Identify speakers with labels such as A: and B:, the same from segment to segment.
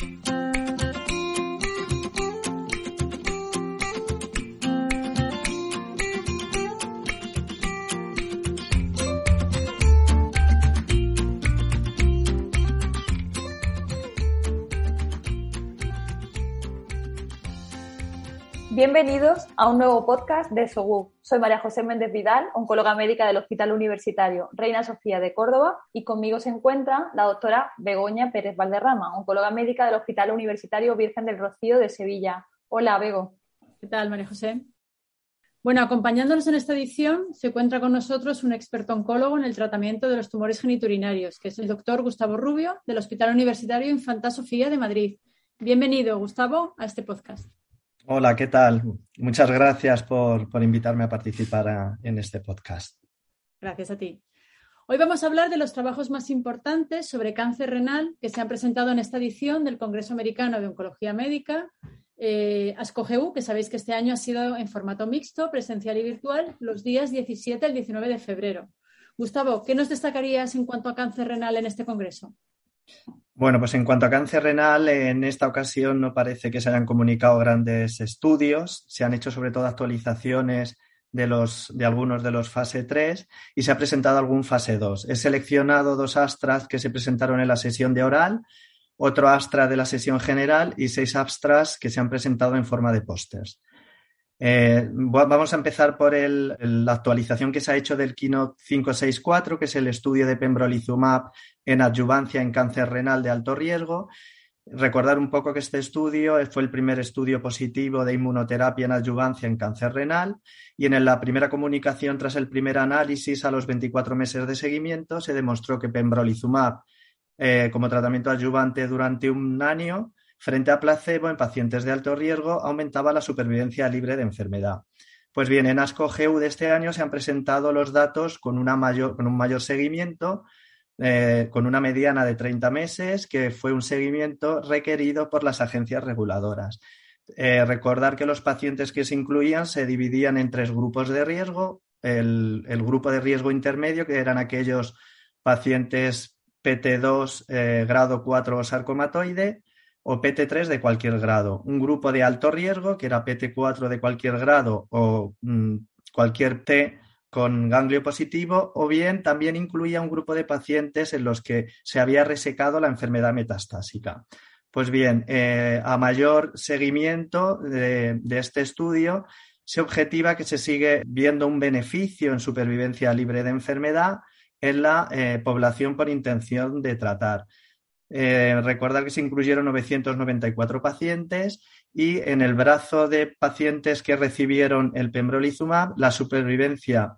A: Thank you. Bienvenidos a un nuevo podcast de SOGU. Soy María José Méndez Vidal, oncóloga médica del Hospital Universitario Reina Sofía de Córdoba y conmigo se encuentra la doctora Begoña Pérez Valderrama, oncóloga médica del Hospital Universitario Virgen del Rocío de Sevilla. Hola, Bego.
B: ¿Qué tal, María José? Bueno, acompañándonos en esta edición se encuentra con nosotros un experto oncólogo en el tratamiento de los tumores geniturinarios, que es el doctor Gustavo Rubio del Hospital Universitario Infanta Sofía de Madrid. Bienvenido, Gustavo, a este podcast.
C: Hola, ¿qué tal? Muchas gracias por, invitarme a participar en este podcast.
B: Gracias a ti. Hoy vamos a hablar de los trabajos más importantes sobre cáncer renal que se han presentado en esta edición del Congreso Americano de Oncología Médica, eh, ASCOGEU, que sabéis que este año ha sido en formato mixto, presencial y virtual, los días 17 al 19 de febrero. Gustavo, ¿qué nos destacarías en cuanto a cáncer renal en este Congreso?
C: Bueno, pues en cuanto a cáncer renal, en esta ocasión no parece que se hayan comunicado grandes estudios, se han hecho sobre todo actualizaciones de, los, de algunos de los fase 3 y se ha presentado algún fase 2. He seleccionado dos astras que se presentaron en la sesión de oral, otro astra de la sesión general y seis abstracts que se han presentado en forma de pósters. Eh, vamos a empezar por la actualización que se ha hecho del Keynote 564, que es el estudio de pembrolizumab en adyuvancia en cáncer renal de alto riesgo. Recordar un poco que este estudio fue el primer estudio positivo de inmunoterapia en adyuvancia en cáncer renal y en la primera comunicación tras el primer análisis a los 24 meses de seguimiento se demostró que pembrolizumab eh, como tratamiento adyuvante durante un año frente a placebo en pacientes de alto riesgo aumentaba la supervivencia libre de enfermedad. Pues bien, en ASCO-GEU de este año se han presentado los datos con un mayor seguimiento, eh, con una mediana de 30 meses, que fue un seguimiento requerido por las agencias reguladoras. Eh, recordar que los pacientes que se incluían se dividían en tres grupos de riesgo. El, grupo de riesgo intermedio, que eran aquellos pacientes PT2 eh, grado 4 o sarcomatoide, o PT3 de cualquier grado. Un grupo de alto riesgo, que era PT4 de cualquier grado o mm, cualquier T con ganglio positivo, o bien también incluía un grupo de pacientes en los que se había resecado la enfermedad metastásica. Pues bien, eh, a mayor seguimiento de, este estudio, se objetiva que se sigue viendo un beneficio en supervivencia libre de enfermedad en la eh, población por intención de tratar. Eh, recordar que se incluyeron 994 pacientes y en el brazo de pacientes que recibieron el pembrolizumab, la supervivencia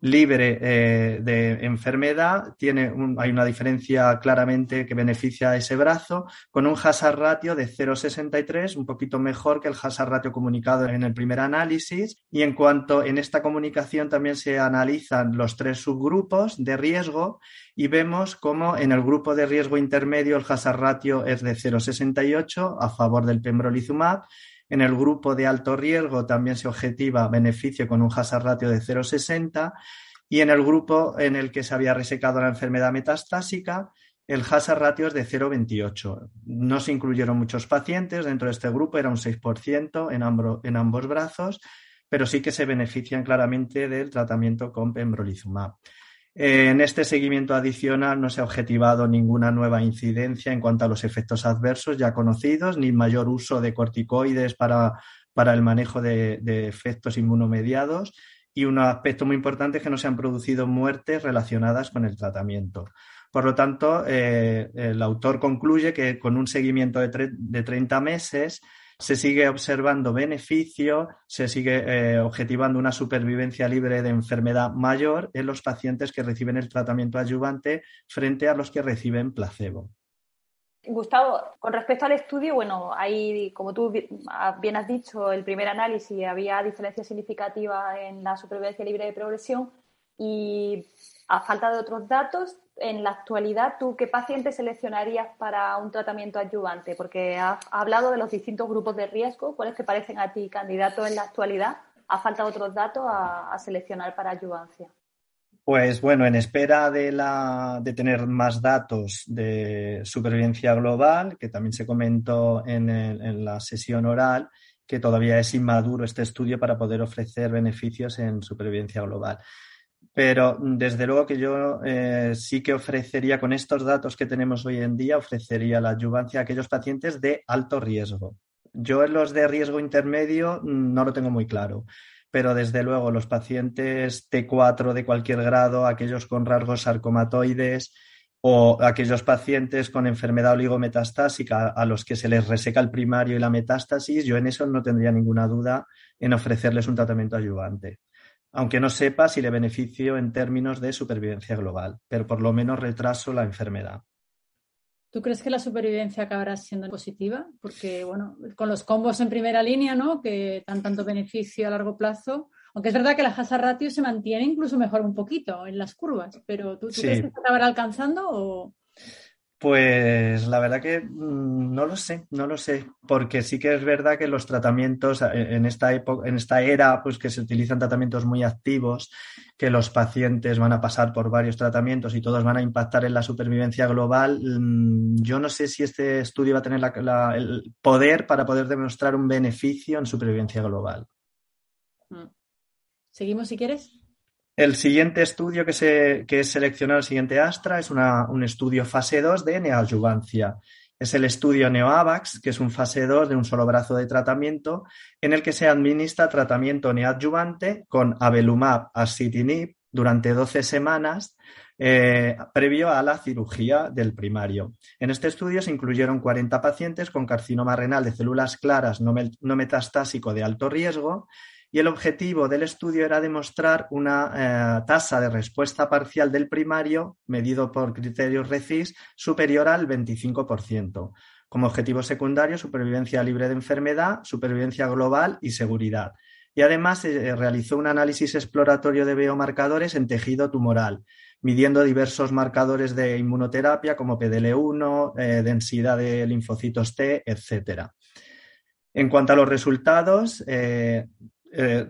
C: libre eh, de enfermedad, tiene hay una diferencia claramente que beneficia a ese brazo, con un hazard ratio de 0,63, un poquito mejor que el hazard ratio comunicado en el primer análisis. Y en cuanto en esta comunicación también se analizan los tres subgrupos de riesgo y vemos cómo en el grupo de riesgo intermedio el hazard ratio es de 0,68 a favor del pembrolizumab en el grupo de alto riesgo también se objetiva beneficio con un hazard ratio de 0,60 y en el grupo en el que se había resecado la enfermedad metastásica, el hazard ratio es de 0,28. No se incluyeron muchos pacientes dentro de este grupo, era un 6% en, en ambos brazos, pero sí que se benefician claramente del tratamiento con pembrolizumab. En este seguimiento adicional no se ha objetivado ninguna nueva incidencia en cuanto a los efectos adversos ya conocidos, ni mayor uso de corticoides para, el manejo de, efectos inmunomediados. Y un aspecto muy importante es que no se han producido muertes relacionadas con el tratamiento. Por lo tanto, eh, el autor concluye que con un seguimiento de, de 30 meses se sigue observando beneficio, se sigue eh, objetivando una supervivencia libre de enfermedad mayor en los pacientes que reciben el tratamiento adyuvante frente a los que reciben placebo.
A: Gustavo, con respecto al estudio, bueno, hay, como tú bien has dicho, el primer análisis había diferencia significativa en la supervivencia libre de progresión y a falta de otros datos, en la actualidad, ¿tú qué paciente seleccionarías para un tratamiento adyuvante? Porque has hablado de los distintos grupos de riesgo. ¿Cuáles te parecen a ti candidatos en la actualidad? ¿Ha falta otros datos a, seleccionar para adyuvancia?
C: Pues bueno, en espera de, la, de tener más datos de supervivencia global, que también se comentó en, en la sesión oral, que todavía es inmaduro este estudio para poder ofrecer beneficios en supervivencia global. Pero desde luego que yo eh, sí que ofrecería, con estos datos que tenemos hoy en día, ofrecería la adyuvancia a aquellos pacientes de alto riesgo. Yo en los de riesgo intermedio mm, no lo tengo muy claro, pero desde luego los pacientes T4 de cualquier grado, aquellos con rasgos sarcomatoides, o aquellos pacientes con enfermedad oligometastásica a los que se les reseca el primario y la metástasis, yo en eso no tendría ninguna duda en ofrecerles un tratamiento ayudante. Aunque no sepa si le beneficio en términos de supervivencia global, pero por lo menos retraso la enfermedad.
B: ¿Tú crees que la supervivencia acabará siendo positiva? Porque, bueno, con los combos en primera línea, ¿no? Que dan tanto beneficio a largo plazo, aunque es verdad que la Hazard ratio se mantiene incluso mejor un poquito en las curvas, pero ¿tú, crees que se acabará alcanzando o...?
C: Pues la verdad que mm, no lo sé, no lo sé, porque sí que es verdad que los tratamientos eh, en esta época, en esta era, pues que se utilizan tratamientos muy activos, que los pacientes van a pasar por varios tratamientos y todos van a impactar en la supervivencia global. Mm, yo no sé si este estudio va a tener el poder para poder demostrar un beneficio en supervivencia global.
B: Mm. ¿Seguimos si quieres?
C: El siguiente estudio que, se, que es seleccionado, el siguiente Astra, es un estudio fase 2 de neoadyuvancia. Es el estudio NeoAVAX, que es un fase 2 de un solo brazo de tratamiento, en el que se administra tratamiento neoadyuvante con avelumab acitinib durante 12 semanas eh, previo a la cirugía del primario. En este estudio se incluyeron 40 pacientes con carcinoma renal de células claras no metastásico de alto riesgo y el objetivo del estudio era demostrar una eh, tasa de respuesta parcial del primario, medido por criterios RECIS, superior al 25%. Como objetivo secundario, supervivencia libre de enfermedad, supervivencia global y seguridad. Y además se eh, realizó un análisis exploratorio de biomarcadores en tejido tumoral, midiendo diversos marcadores de inmunoterapia como PDL1, eh, densidad de linfocitos T, etc. En cuanto a los resultados,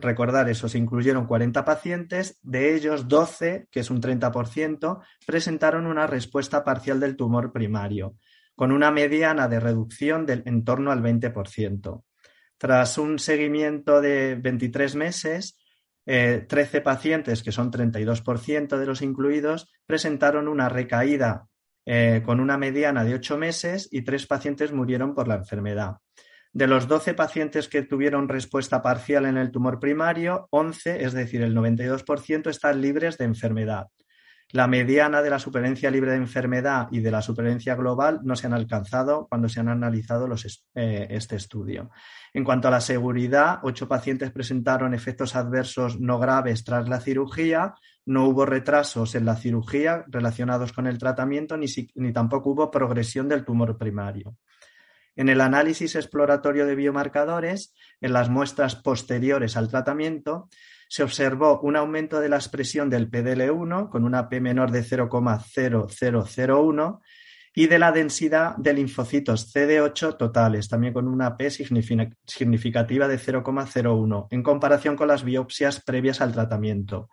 C: recordar eso, se incluyeron 40 pacientes, de ellos 12, que es un 30%, presentaron una respuesta parcial del tumor primario, con una mediana de reducción del en torno al 20%. Tras un seguimiento de 23 meses, 13 eh, pacientes, que son 32% de los incluidos, presentaron una recaída eh, con una mediana de 8 meses y tres pacientes murieron por la enfermedad. De los 12 pacientes que tuvieron respuesta parcial en el tumor primario, 11, es decir, el 92%, están libres de enfermedad. La mediana de la supervivencia libre de enfermedad y de la supervivencia global no se han alcanzado cuando se han analizado eh, este estudio. En cuanto a la seguridad, ocho pacientes presentaron efectos adversos no graves tras la cirugía, no hubo retrasos en la cirugía relacionados con el tratamiento ni tampoco hubo progresión del tumor primario. En el análisis exploratorio de biomarcadores, en las muestras posteriores al tratamiento, se observó un aumento de la expresión del PDL1 con una P menor de 0,0001 y de la densidad de linfocitos CD8 totales, también con una P significativa de 0,01, en comparación con las biopsias previas al tratamiento.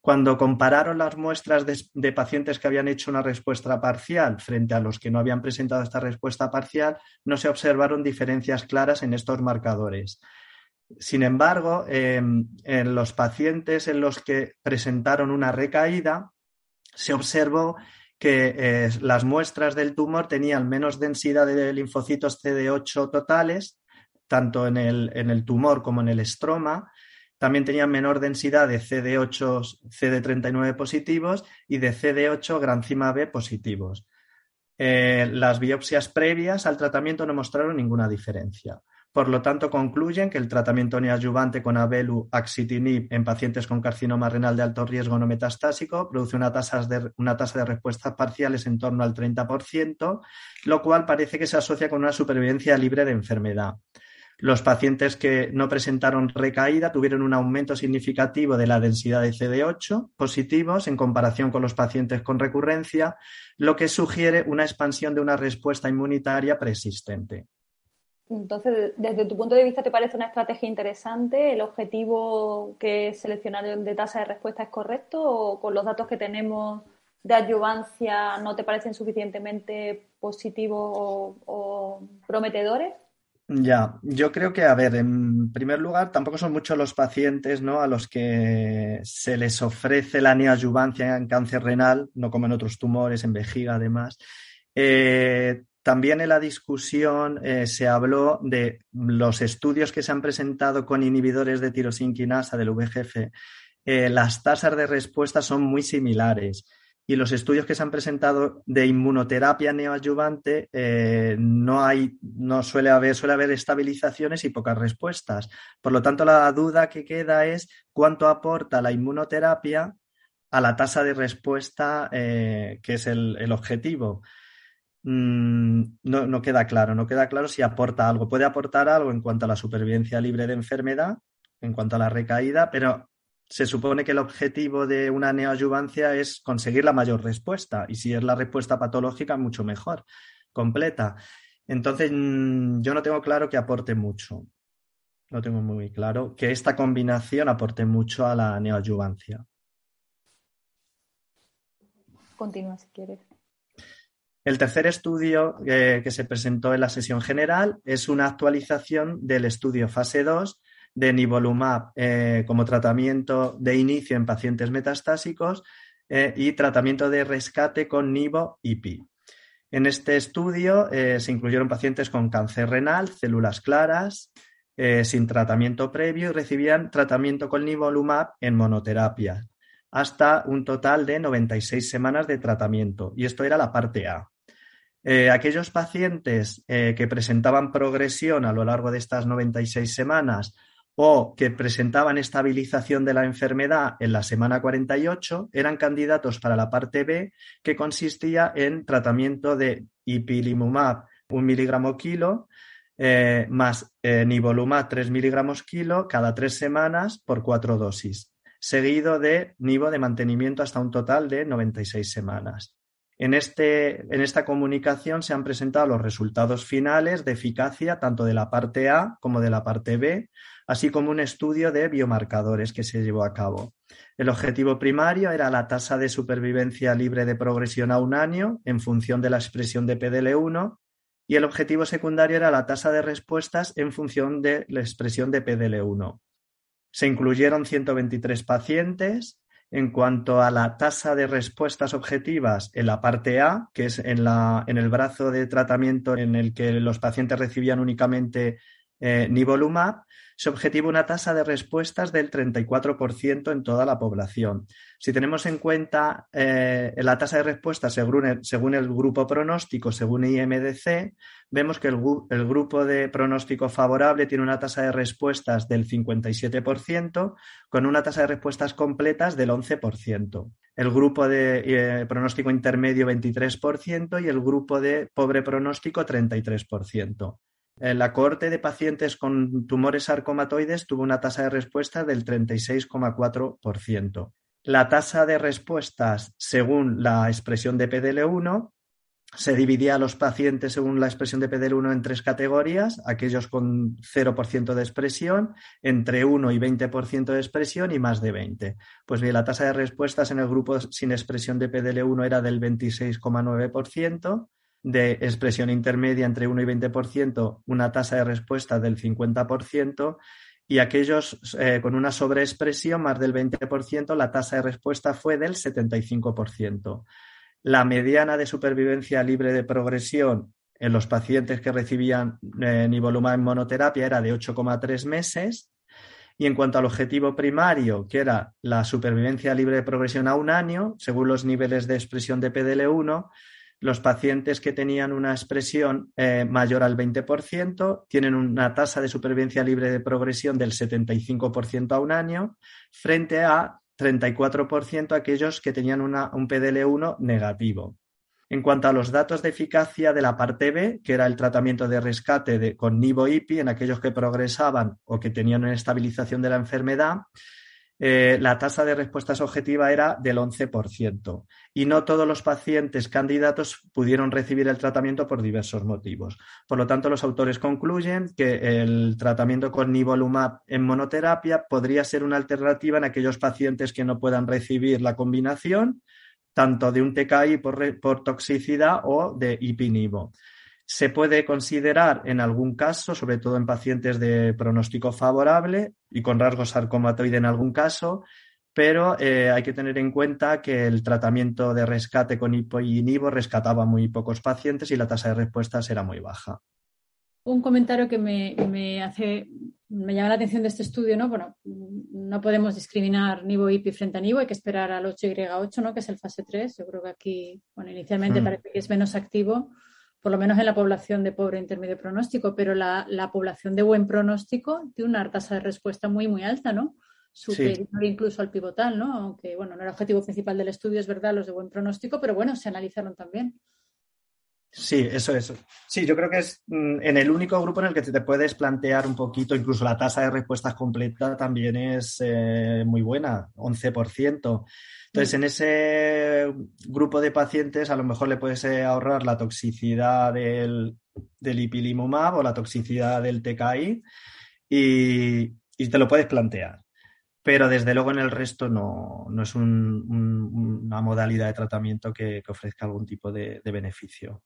C: Cuando compararon las muestras de, pacientes que habían hecho una respuesta parcial frente a los que no habían presentado esta respuesta parcial, no se observaron diferencias claras en estos marcadores. Sin embargo, em, en los pacientes en los que presentaron una recaída, se observó que eh, las muestras del tumor tenían menos densidad de linfocitos CD8 totales, tanto en el tumor como en el estroma, también tenían menor densidad de CD8, CD39 positivos y de CD8 granzima B positivos. Eh, las biopsias previas al tratamiento no mostraron ninguna diferencia. Por lo tanto, concluyen que el tratamiento neoadyuvante con Abelu axitinib en pacientes con carcinoma renal de alto riesgo no metastásico produce una tasa de, una tasa de respuestas parciales en torno al 30%, lo cual parece que se asocia con una supervivencia libre de enfermedad. Los pacientes que no presentaron recaída tuvieron un aumento significativo de la densidad de CD8 positivos en comparación con los pacientes con recurrencia, lo que sugiere una expansión de una respuesta inmunitaria persistente.
A: Entonces, desde tu punto de vista, ¿te parece una estrategia interesante? ¿El objetivo que seleccionaron de tasa de respuesta es correcto o con los datos que tenemos de adyuvancia no te parecen suficientemente positivos o, prometedores?
C: Ya, yo creo que, a ver, en primer lugar, tampoco son muchos los pacientes ¿no? a los que se les ofrece la neoadyuvancia en cáncer renal, no como en otros tumores, en vejiga además. Eh, también en la discusión eh, se habló de los estudios que se han presentado con inhibidores de tirosinquinasa del VGF. Eh, las tasas de respuesta son muy similares y los estudios que se han presentado de inmunoterapia neoadyuvante eh, no hay, no suele haber, suele haber estabilizaciones y pocas respuestas. Por lo tanto, la duda que queda es cuánto aporta la inmunoterapia a la tasa de respuesta que es el objetivo. Mm, no, no, queda claro, no queda claro si aporta algo. Puede aportar algo en cuanto a la supervivencia libre de enfermedad, en cuanto a la recaída, pero se supone que el objetivo de una neoadyuvancia es conseguir la mayor respuesta y si es la respuesta patológica, mucho mejor, completa. Entonces, mm, yo no tengo claro que aporte mucho. No tengo muy claro que esta combinación aporte mucho a la neoadyuvancia.
A: Continúa si quieres.
C: El tercer estudio eh, que se presentó en la sesión general es una actualización del estudio fase 2 de nivolumab eh, como tratamiento de inicio en pacientes metastásicos eh, y tratamiento de rescate con nivo-IPI. En este estudio se incluyeron pacientes con cáncer renal, células claras, sin tratamiento previo y recibían tratamiento con nivolumab en monoterapia hasta un total de 96 semanas de tratamiento. Y esto era la parte A. Eh, aquellos pacientes eh, que presentaban progresión a lo largo de estas 96 semanas o que presentaban estabilización de la enfermedad en la semana 48 eran candidatos para la parte B, que consistía en tratamiento de ipilimumab, un miligramo kilo, eh, más nivolumab, 3 miligramos kilo, cada tres semanas por cuatro dosis seguido de nivo de mantenimiento hasta un total de 96 semanas. En, este, en esta comunicación se han presentado los resultados finales de eficacia tanto de la parte A como de la parte B, así como un estudio de biomarcadores que se llevó a cabo. El objetivo primario era la tasa de supervivencia libre de progresión a un año en función de la expresión de PDL1 y el objetivo secundario era la tasa de respuestas en función de la expresión de PDL1. Se incluyeron 123 pacientes. En cuanto a la tasa de respuestas objetivas en la parte A, que es en, la, en el brazo de tratamiento en el que los pacientes recibían únicamente eh, nivolumab, se objetiva una tasa de respuestas del 34% en toda la población. Si tenemos en cuenta eh, la tasa de respuesta según el, grupo pronóstico, según IMDC, vemos que el, grupo de pronóstico favorable tiene una tasa de respuestas del 57%, con una tasa de respuestas completas del 11%. El grupo de eh, pronóstico intermedio 23% y el grupo de pobre pronóstico 33%. La cohorte de pacientes con tumores sarcomatoides tuvo una tasa de respuesta del 36,4%. La tasa de respuestas según la expresión de PDL1 se dividía a los pacientes según la expresión de PDL1 en tres categorías, aquellos con 0% de expresión, entre 1 y 20% de expresión y más de 20. Pues bien, la tasa de respuestas en el grupo sin expresión de PDL1 era del 26,9%, de expresión intermedia entre 1 y 20%, una tasa de respuesta del 50%, y aquellos eh, con una sobreexpresión más del 20%, la tasa de respuesta fue del 75%. La mediana de supervivencia libre de progresión en los pacientes que recibían eh, nivolumab en monoterapia era de 8,3 meses. Y en cuanto al objetivo primario, que era la supervivencia libre de progresión a un año, según los niveles de expresión de PDL1, los pacientes que tenían una expresión eh, mayor al 20% tienen una tasa de supervivencia libre de progresión del 75% a un año, frente a 34% aquellos que tenían un PDL1 negativo. En cuanto a los datos de eficacia de la parte B, que era el tratamiento de rescate con nivo-IPI en aquellos que progresaban o que tenían una estabilización de la enfermedad, eh, la tasa de respuestas objetiva era del 11% y no todos los pacientes candidatos pudieron recibir el tratamiento por diversos motivos. Por lo tanto, los autores concluyen que el tratamiento con nivolumab en monoterapia podría ser una alternativa en aquellos pacientes que no puedan recibir la combinación tanto de un TKI por, por toxicidad o de ipinivo. Se puede considerar en algún caso, sobre todo en pacientes de pronóstico favorable y con rasgo sarcomatoide en algún caso, pero eh, hay que tener en cuenta que el tratamiento de rescate con hipo y nivo rescataba muy pocos pacientes y la tasa de respuestas era muy baja.
B: Un comentario que me, hace, me llama la atención de este estudio, ¿no? Bueno, no podemos discriminar nivo IPI frente a nivo, hay que esperar al 8Y8, ¿no? Que es el fase 3. Yo creo que aquí, bueno, inicialmente mm. parece que es menos activo por lo menos en la población de pobre intermedio pronóstico, pero la, población de buen pronóstico tiene una tasa de respuesta muy, muy alta, ¿no? Superior incluso al pivotal, ¿no? Aunque, bueno, no era objetivo principal del estudio, es verdad, los de buen pronóstico, pero bueno, se analizaron también.
C: Sí, eso es. Sí, yo creo que es mm, en el único grupo en el que te puedes plantear un poquito, incluso la tasa de respuesta completa también es eh, muy buena, 11%. Entonces, en ese grupo de pacientes a lo mejor le puedes eh, ahorrar la toxicidad del, del ipilimumab o la toxicidad del TKI y, te lo puedes plantear. Pero desde luego en el resto no, es una modalidad de tratamiento que, ofrezca algún tipo de, beneficio.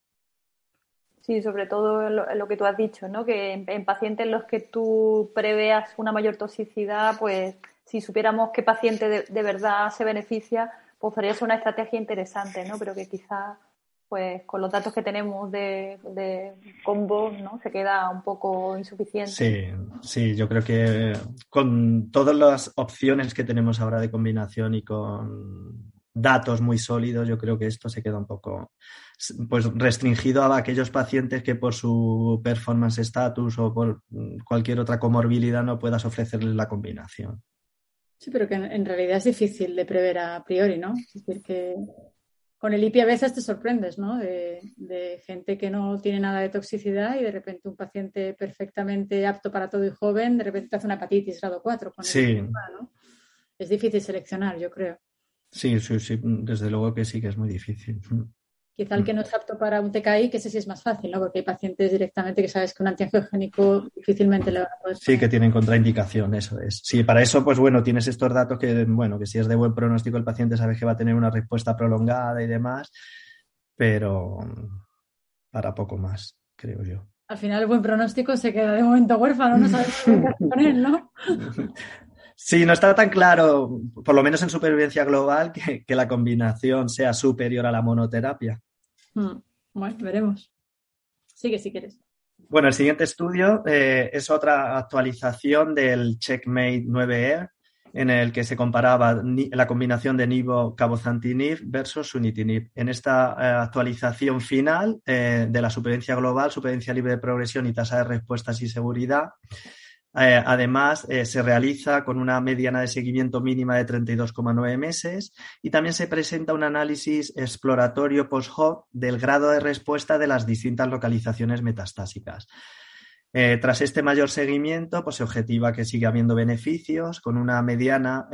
A: Sí, sobre todo lo, que tú has dicho, ¿no? Que en, en, pacientes en los que tú preveas una mayor toxicidad, pues si supiéramos qué paciente de, verdad se beneficia, pues podría ser una estrategia interesante, ¿no? Pero que quizá, pues con los datos que tenemos de, de combo, ¿no? Se queda un poco insuficiente.
C: Sí, sí, yo creo que con todas las opciones que tenemos ahora de combinación y con datos muy sólidos, yo creo que esto se queda un poco pues restringido a aquellos pacientes que por su performance status o por cualquier otra comorbilidad no puedas ofrecerles la combinación.
B: Sí, pero que en, realidad es difícil de prever a priori, ¿no? Es decir, que con el IPI a veces te sorprendes, ¿no? De, gente que no tiene nada de toxicidad y de repente un paciente perfectamente apto para todo y joven, de repente te hace una hepatitis grado 4. Con
C: sí.
B: ¿no? Es difícil seleccionar, yo creo.
C: Sí, sí, sí, desde luego que sí que es muy difícil.
B: Quizá el que no es apto para un TKI, que ese sí es más fácil, ¿no? Porque hay pacientes directamente que sabes que un antiangiogénico difícilmente le va a poder.
C: Sí, que tienen contraindicación, eso es. Sí, para eso, pues bueno, tienes estos datos que, bueno, que si es de buen pronóstico el paciente sabes que va a tener una respuesta prolongada y demás, pero para poco más, creo yo.
B: Al final el buen pronóstico se queda de momento huérfano, no sabes qué hacer con él, ¿no?
C: Sí, no está tan claro, por lo menos en supervivencia global, que, la combinación sea superior a la monoterapia.
B: Hmm, bueno, veremos. Sigue si quieres.
C: Bueno, el siguiente estudio eh, es otra actualización del Checkmate 9E, en el que se comparaba la combinación de nivo cabozantinib versus sunitinib. En esta eh, actualización final eh, de la supervivencia global, supervivencia libre de progresión y tasa de respuestas y seguridad, eh, además, eh, se realiza con una mediana de seguimiento mínima de 32,9 meses y también se presenta un análisis exploratorio post-hoc del grado de respuesta de las distintas localizaciones metastásicas. Eh, tras este mayor seguimiento, pues se objetiva que sigue habiendo beneficios con una mediana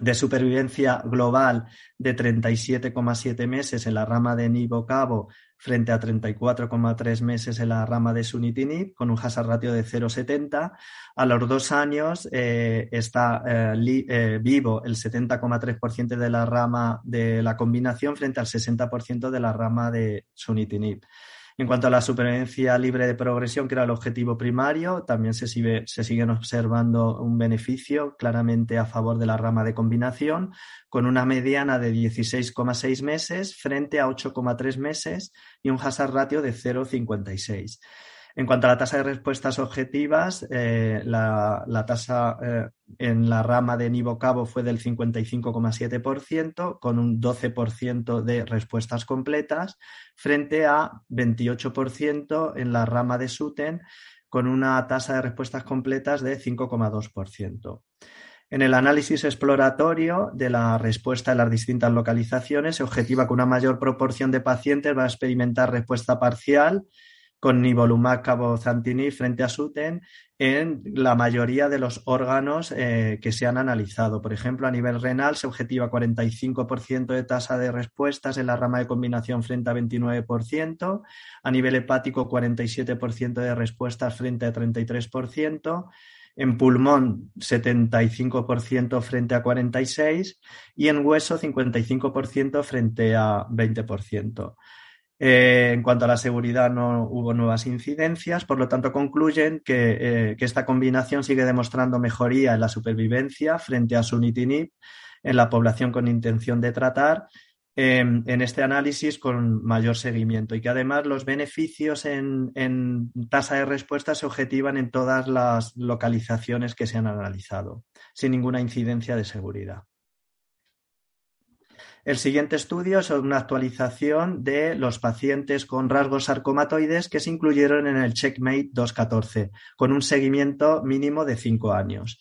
C: de supervivencia global de 37,7 meses en la rama de Nivo Cabo frente a 34,3 meses en la rama de Sunitinib, con un hazard ratio de 0,70. A los dos años eh, está eh, eh, vivo el 70,3% de la rama de la combinación frente al 60% de la rama de Sunitinib. En cuanto a la supervivencia libre de progresión, que era el objetivo primario, también se, sigue, se siguen observando un beneficio claramente a favor de la rama de combinación, con una mediana de 16,6 meses frente a 8,3 meses y un hazard ratio de 0,56. En cuanto a la tasa de respuestas objetivas, eh, la, tasa eh, en la rama de Nivo Cabo fue del 55,7%, con un 12% de respuestas completas, frente a 28% en la rama de Suten, con una tasa de respuestas completas de 5,2%. En el análisis exploratorio de la respuesta en las distintas localizaciones se objetiva que una mayor proporción de pacientes va a experimentar respuesta parcial con nivolumab cabozantinib frente a SUTEN en la mayoría de los órganos eh, que se han analizado. Por ejemplo, a nivel renal se objetiva 45% de tasa de respuestas en la rama de combinación frente a 29%, a nivel hepático 47% de respuestas frente a 33%, en pulmón 75% frente a 46% y en hueso 55% frente a 20%. Eh, en cuanto a la seguridad, no hubo nuevas incidencias, por lo tanto, concluyen eh, que, esta combinación sigue demostrando mejoría en la supervivencia frente a sunitinib en la población con intención de tratar em, en este análisis con mayor seguimiento y que además los beneficios en, en tasa de respuesta se objetivan en todas las localizaciones que se han analizado, sin ninguna incidencia de seguridad. El siguiente estudio es una actualización de los pacientes con rasgos sarcomatoides que se incluyeron en el Checkmate 214, con un seguimiento mínimo de cinco años.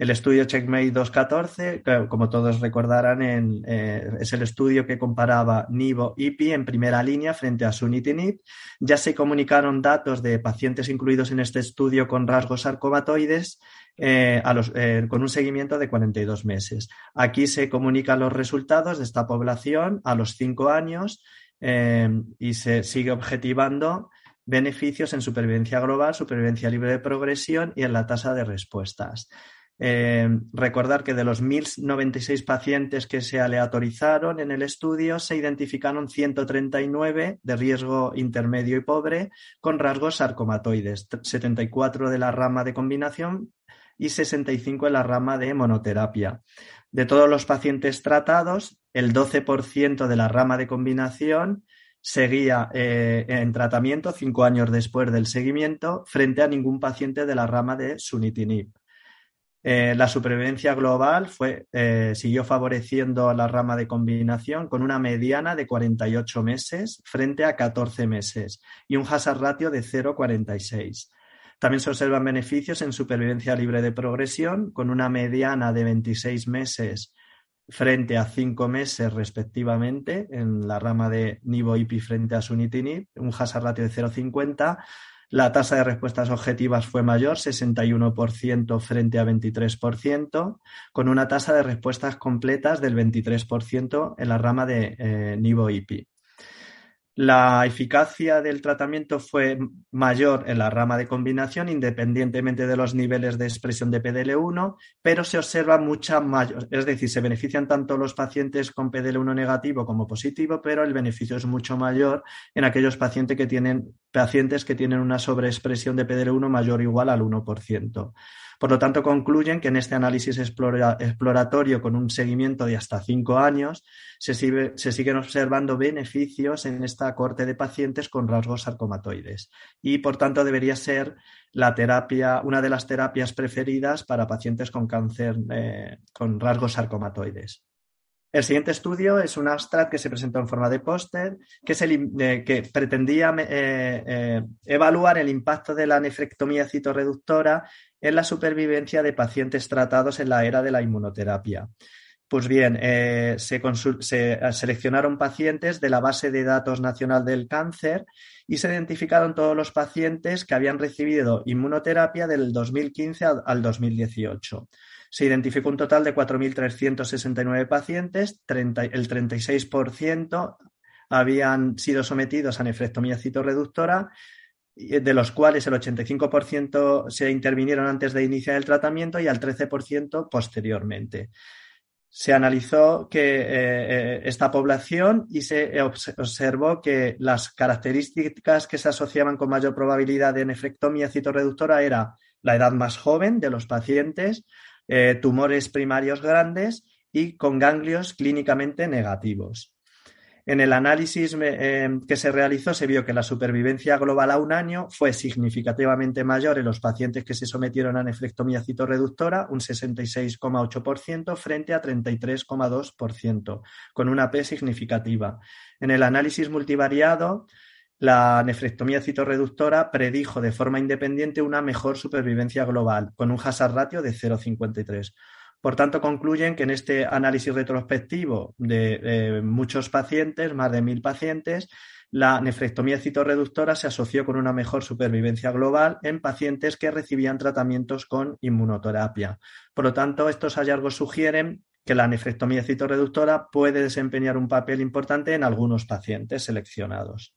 C: El estudio Checkmate 214, como todos recordarán, eh, es el estudio que comparaba Nivo-IPI en primera línea frente a Sunitinib. Ya se comunicaron datos de pacientes incluidos en este estudio con rasgos sarcomatoides eh, eh, con un seguimiento de 42 meses. Aquí se comunican los resultados de esta población a los cinco años y se sigue objetivando beneficios en supervivencia global, supervivencia libre de progresión y en la tasa de respuestas. Eh, recordar que de los 1.096 pacientes que se aleatorizaron en el estudio, se identificaron 139 de riesgo intermedio y pobre con rasgos sarcomatoides, 74 de la rama de combinación y 65 en la rama de monoterapia. De todos los pacientes tratados, el 12% de la rama de combinación seguía eh, en tratamiento cinco años después del seguimiento frente a ningún paciente de la rama de sunitinib. Eh, la supervivencia global fue, eh, siguió favoreciendo la rama de combinación con una mediana de 48 meses frente a 14 meses y un hazard ratio de 0,46. También se observan beneficios en supervivencia libre de progresión con una mediana de 26 meses frente a 5 meses respectivamente en la rama de Nivo-IPI frente a Sunitinib, un hazard ratio de 0,50 la tasa de respuestas objetivas fue mayor, 61% frente a 23%, con una tasa de respuestas completas del 23% en la rama de eh, Nivo-IPI. La eficacia del tratamiento fue mayor en la rama de combinación, independientemente de los niveles de expresión de PDL1, pero se observa mucha mayor, es decir, se benefician tanto los pacientes con PDL1 negativo como positivo, pero el beneficio es mucho mayor en aquellos pacientes que tienen, pacientes que tienen una sobreexpresión de PDL1 mayor o igual al 1%. Por lo tanto, concluyen que en este análisis exploratorio con un seguimiento de hasta cinco años se, siguen observando beneficios en esta corte de pacientes con rasgos sarcomatoides y, por tanto, debería ser la terapia, una de las terapias preferidas para pacientes con cáncer eh, con rasgos sarcomatoides. El siguiente estudio es un abstract que se presentó en forma de póster que, eh, que, pretendía eh, eh, evaluar el impacto de la nefrectomía citorreductora en la supervivencia de pacientes tratados en la era de la inmunoterapia. Pues bien, se, seleccionaron pacientes de la base de datos nacional del cáncer y se identificaron todos los pacientes que habían recibido inmunoterapia del 2015 al 2018. Se identificó un total de 4.369 pacientes, el 36% habían sido sometidos a nefrectomía citorreductora, de los cuales el 85% se intervinieron antes de iniciar el tratamiento y al 13% posteriormente. Se analizó que eh, eh, esta población y se observó que las características que se asociaban con mayor probabilidad de nefrectomía citorreductora era la edad más joven de los pacientes, eh, tumores primarios grandes y con ganglios clínicamente negativos. En el análisis eh, que se realizó se vio que la supervivencia global a un año fue significativamente mayor en los pacientes que se sometieron a nefrectomía citorreductora, un 66,8% frente a 33,2%, con una P significativa. En el análisis multivariado, la nefrectomía citorreductora predijo de forma independiente una mejor supervivencia global, con un hazard ratio de 0,53. Por tanto, concluyen que en este análisis retrospectivo de muchos pacientes, más de mil pacientes, la nefrectomía citorreductora se asoció con una mejor supervivencia global en pacientes que recibían tratamientos con inmunoterapia. Por lo tanto, estos hallazgos sugieren que la nefrectomía citorreductora puede desempeñar un papel importante en algunos pacientes seleccionados.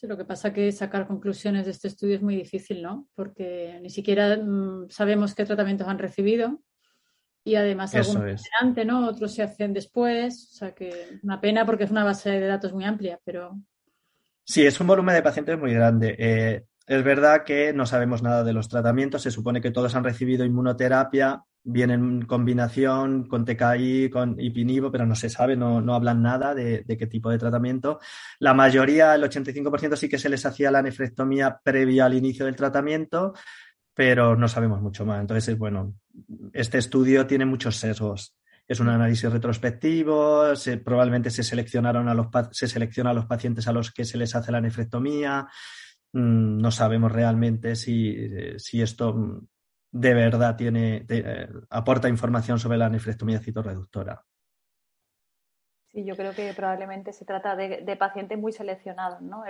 B: Sí, lo que pasa es que sacar conclusiones de este estudio es muy difícil, ¿no? Porque ni siquiera mm, sabemos qué tratamientos han recibido y además algunos antes, ¿no? Otros se hacen después, o sea que una pena porque es una base de datos muy amplia, pero...
C: Sí, es un volumen de pacientes muy grande. Eh, es verdad que no sabemos nada de los tratamientos, se supone que todos han recibido inmunoterapia, vienen en combinación con TKI, con Ipinivo, pero no se sabe, no, no hablan nada de, de, qué tipo de tratamiento. La mayoría, el 85%, sí que se les hacía la nefrectomía previa al inicio del tratamiento, pero no sabemos mucho más. Entonces, bueno, este estudio tiene muchos sesgos. Es un análisis retrospectivo, probablemente se seleccionaron a los se selecciona a los pacientes a los que se les hace la nefrectomía. Mm, no sabemos realmente si, si esto de verdad tiene, eh, aporta información sobre la nefrectomía citorreductora.
A: Sí, yo creo que probablemente se trata de, pacientes muy seleccionados, ¿no?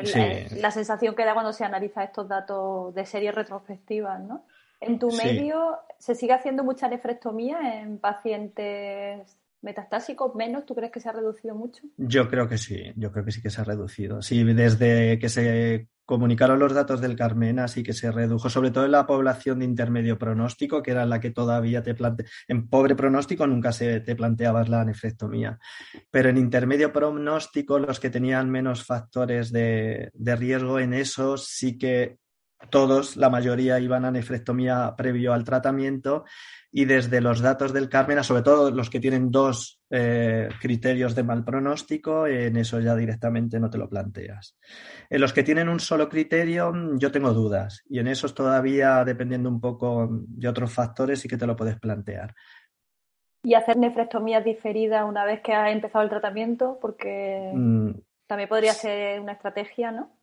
A: la, sensación que da cuando se analiza estos datos de series retrospectivas, ¿no? En tu medio, ¿se sigue haciendo mucha nefrectomía en pacientes metastásicos menos? ¿Tú crees que se ha reducido mucho?
C: Yo creo que sí, yo creo que sí que se ha reducido. Sí, desde que se comunicaron los datos del Carmena, sí que se redujo, sobre todo en la población de intermedio pronóstico, que era la que todavía te plantea. En pobre pronóstico nunca se te planteabas la nefrectomía, pero en intermedio pronóstico, los que tenían menos factores de, de riesgo, en eso sí que todos, la mayoría, iban a nefrectomía previo al tratamiento y desde los datos del Carmena, sobre todo los que tienen dos eh, criterios de mal pronóstico, en eso ya directamente no te lo planteas. En los que tienen un solo criterio, yo tengo dudas y en esos todavía, dependiendo un poco de otros factores, sí que te lo puedes plantear.
A: ¿Y hacer nefrectomía diferida una vez que ha empezado el tratamiento? Porque mm. también podría ser una estrategia, ¿no?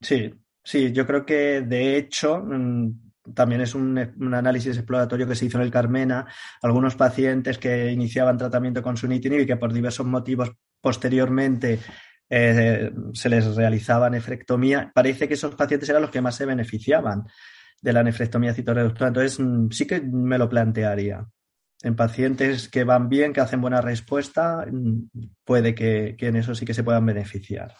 C: Sí, sí, yo creo que de hecho mm, también es un, análisis exploratorio que se hizo en el Carmena. Algunos pacientes que iniciaban tratamiento con sunitinib y que por diversos motivos posteriormente eh, se les realizaba nefrectomía, parece que esos pacientes eran los que más se beneficiaban de la nefrectomía citorreductora. Entonces, mm, sí que me lo plantearía. En pacientes que van bien, que hacen buena respuesta, mm, puede que, que en eso sí que se puedan beneficiar.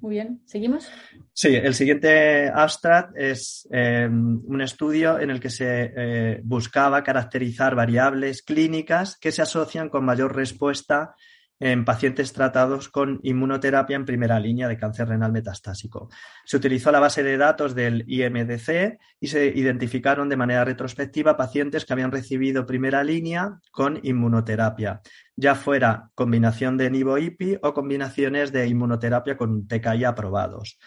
B: Muy bien, ¿seguimos?
C: Sí, el siguiente abstract es em, un estudio en el que se eh, buscaba caracterizar variables clínicas que se asocian con mayor respuesta en pacientes tratados con inmunoterapia en primera línea de cáncer renal metastásico. Se utilizó la base de datos del IMDC y se identificaron de manera retrospectiva pacientes que habían recibido primera línea con inmunoterapia, ya fuera combinación de nivo-IPI o combinaciones de inmunoterapia con TKI aprobados.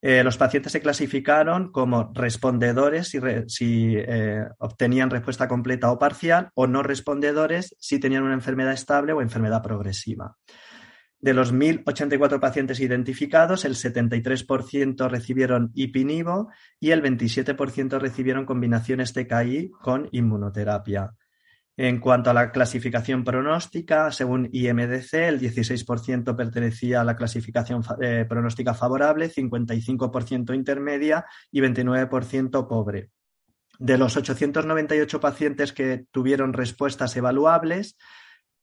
C: Eh, los pacientes se clasificaron como respondedores si, eh, obtenían respuesta completa o parcial o no respondedores si tenían una enfermedad estable o enfermedad progresiva. De los 1.084 pacientes identificados, el 73% recibieron IPINIVO y el 27% recibieron combinaciones TKI con inmunoterapia. En cuanto a la clasificación pronóstica, según IMDC, el 16% pertenecía a la clasificación eh, pronóstica favorable, 55% intermedia y 29% pobre. De los 898 pacientes que tuvieron respuestas evaluables,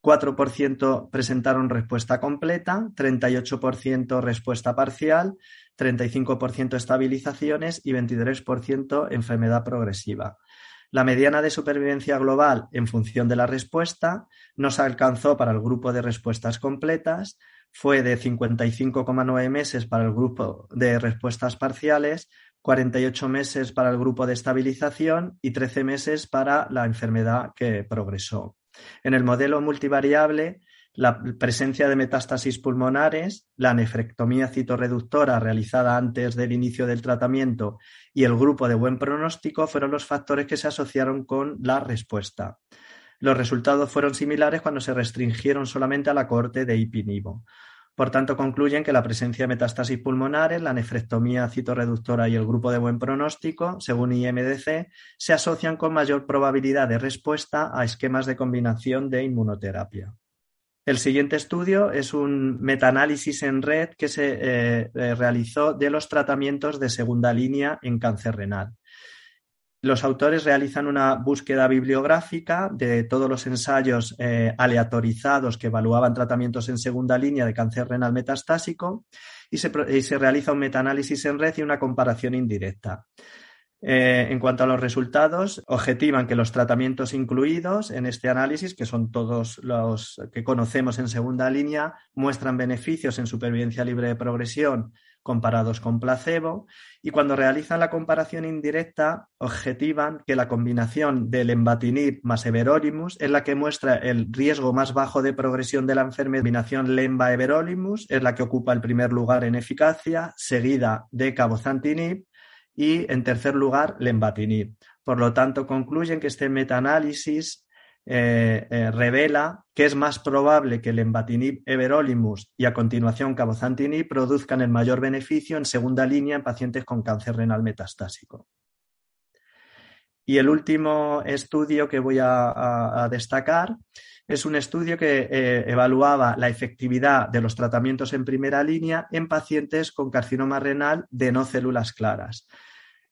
C: 4% presentaron respuesta completa, 38% respuesta parcial, 35% estabilizaciones y 23% enfermedad progresiva. La mediana de supervivencia global en función de la respuesta nos alcanzó para el grupo de respuestas completas, fue de 55,9 meses para el grupo de respuestas parciales, 48 meses para el grupo de estabilización y 13 meses para la enfermedad que progresó. En el modelo multivariable, la presencia de metástasis pulmonares, la nefrectomía citorreductora realizada antes del inicio del tratamiento y el grupo de buen pronóstico fueron los factores que se asociaron con la respuesta. Los resultados fueron similares cuando se restringieron solamente a la cohorte de ipinivo. Por tanto, concluyen que la presencia de metástasis pulmonares, la nefrectomía citorreductora y el grupo de buen pronóstico, según IMDC, se asocian con mayor probabilidad de respuesta a esquemas de combinación de inmunoterapia. El siguiente estudio es un metaanálisis en red que se eh, eh, realizó de los tratamientos de segunda línea en cáncer renal. Los autores realizan una búsqueda bibliográfica de todos los ensayos eh, aleatorizados que evaluaban tratamientos en segunda línea de cáncer renal metastásico y se, y se realiza un metaanálisis en red y una comparación indirecta. Eh, en cuanto a los resultados, objetivan que los tratamientos incluidos en este análisis, que son todos los que conocemos en segunda línea, muestran beneficios en supervivencia libre de progresión comparados con placebo y cuando realizan la comparación indirecta objetivan que la combinación del embatinib más everolimus es la que muestra el riesgo más bajo de progresión de la enfermedad. La combinación lemba-everolimus es la que ocupa el primer lugar en eficacia, seguida de cabozantinib y, en tercer lugar, lenvatinib. Por lo tanto, concluyen que este metaanálisis eh, eh, revela que es más probable que el embatinib everolimus y a continuación cabozantinib produzcan el mayor beneficio en segunda línea en pacientes con cáncer renal metastásico. Y el último estudio que voy a, destacar es un estudio que eh, evaluaba la efectividad de los tratamientos en primera línea en pacientes con carcinoma renal de no células claras.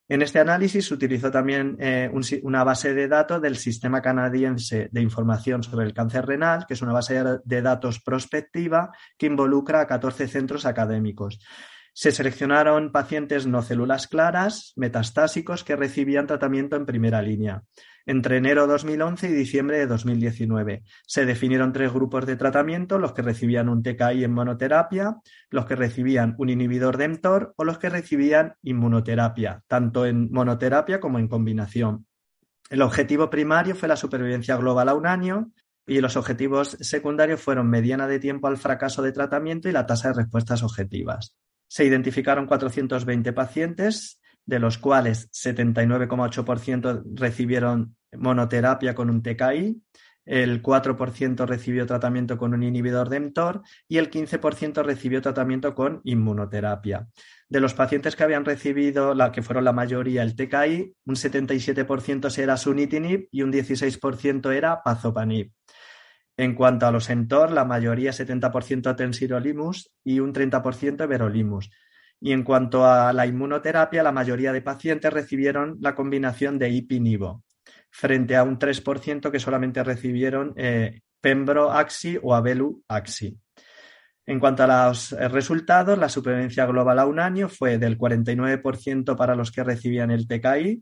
C: En este análisis se utilizó también eh, una base de datos del Sistema Canadiense de Información sobre el Cáncer Renal, que es una base de datos prospectiva que involucra a 14 centros académicos. Se seleccionaron pacientes no células claras, metastásicos, que recibían tratamiento en primera línea entre enero de 2011 y diciembre de 2019. Se definieron tres grupos de tratamiento, los que recibían un TKI en monoterapia, los que recibían un inhibidor de mTOR o los que recibían inmunoterapia, tanto en monoterapia como en combinación. El objetivo primario fue la supervivencia global a un año y los objetivos secundarios fueron mediana de tiempo al fracaso de tratamiento y la tasa de respuestas objetivas. Se identificaron 420 pacientes de los cuales 79,8% recibieron monoterapia con un TKI, el 4% recibió tratamiento con un inhibidor de mTOR y el 15% recibió tratamiento con inmunoterapia. De los pacientes que habían recibido, la que fueron la mayoría, el TKI, un 77% era sunitinib y un 16% era pazopanib. En cuanto a los mTOR, la mayoría 70% tensirolimus y un 30% verolimus. Y en cuanto a la inmunoterapia, la mayoría de pacientes recibieron la combinación de IPI-NIVO, frente a un 3% que solamente recibieron eh, Pembro-AXI o Abelu-AXI. En cuanto a los eh, resultados, la supervivencia global a un año fue del 49% para los que recibían el TKI,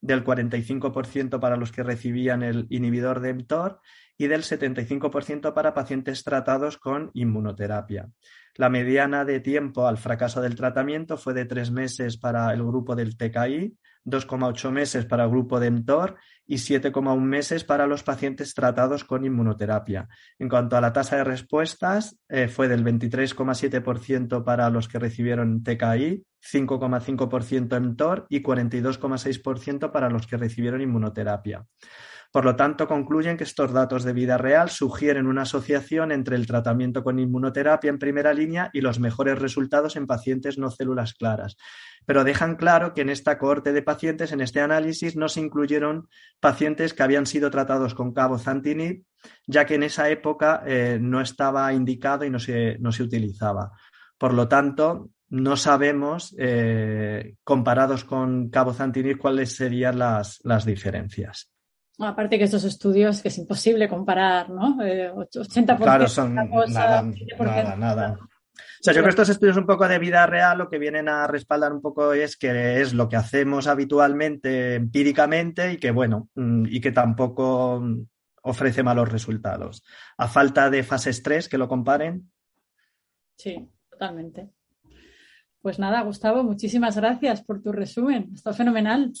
C: del 45% para los que recibían el inhibidor de mTOR y del 75% para pacientes tratados con inmunoterapia. La mediana de tiempo al fracaso del tratamiento fue de tres meses para el grupo del TKI, 2,8 meses para el grupo de mTOR y 7,1 meses para los pacientes tratados con inmunoterapia. En cuanto a la tasa de respuestas, eh, fue del 23,7% para los que recibieron TKI, 5,5% mTOR y 42,6% para los que recibieron inmunoterapia. Por lo tanto, concluyen que estos datos de vida real sugieren una asociación entre el tratamiento con inmunoterapia en primera línea y los mejores resultados en pacientes no células claras. Pero dejan claro que en esta cohorte de pacientes, en este análisis, no se incluyeron pacientes que habían sido tratados con cabozantinib, ya que en esa época eh, no estaba indicado y no se, no se utilizaba. Por lo tanto, no sabemos, eh, comparados con cabozantinib, cuáles serían las, las diferencias.
B: Aparte que estos estudios que es imposible comparar, ¿no? 80%
C: eh, claro, son nada, nada, nada. O sea, yo creo que estos estudios un poco de vida real lo que vienen a respaldar un poco es que es lo que hacemos habitualmente empíricamente y que, bueno, mm, y que tampoco ofrece malos resultados. A falta de fases 3 que lo comparen.
B: Sí, totalmente. Pues nada, Gustavo, muchísimas gracias por tu resumen. Está fenomenal.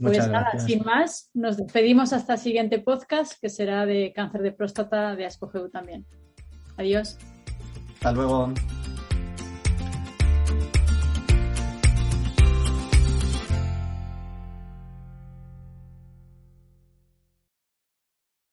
B: Pues nada, sin más, nos despedimos hasta el siguiente podcast, que será de cáncer de próstata de Ascogeu también. Adiós.
C: Hasta luego.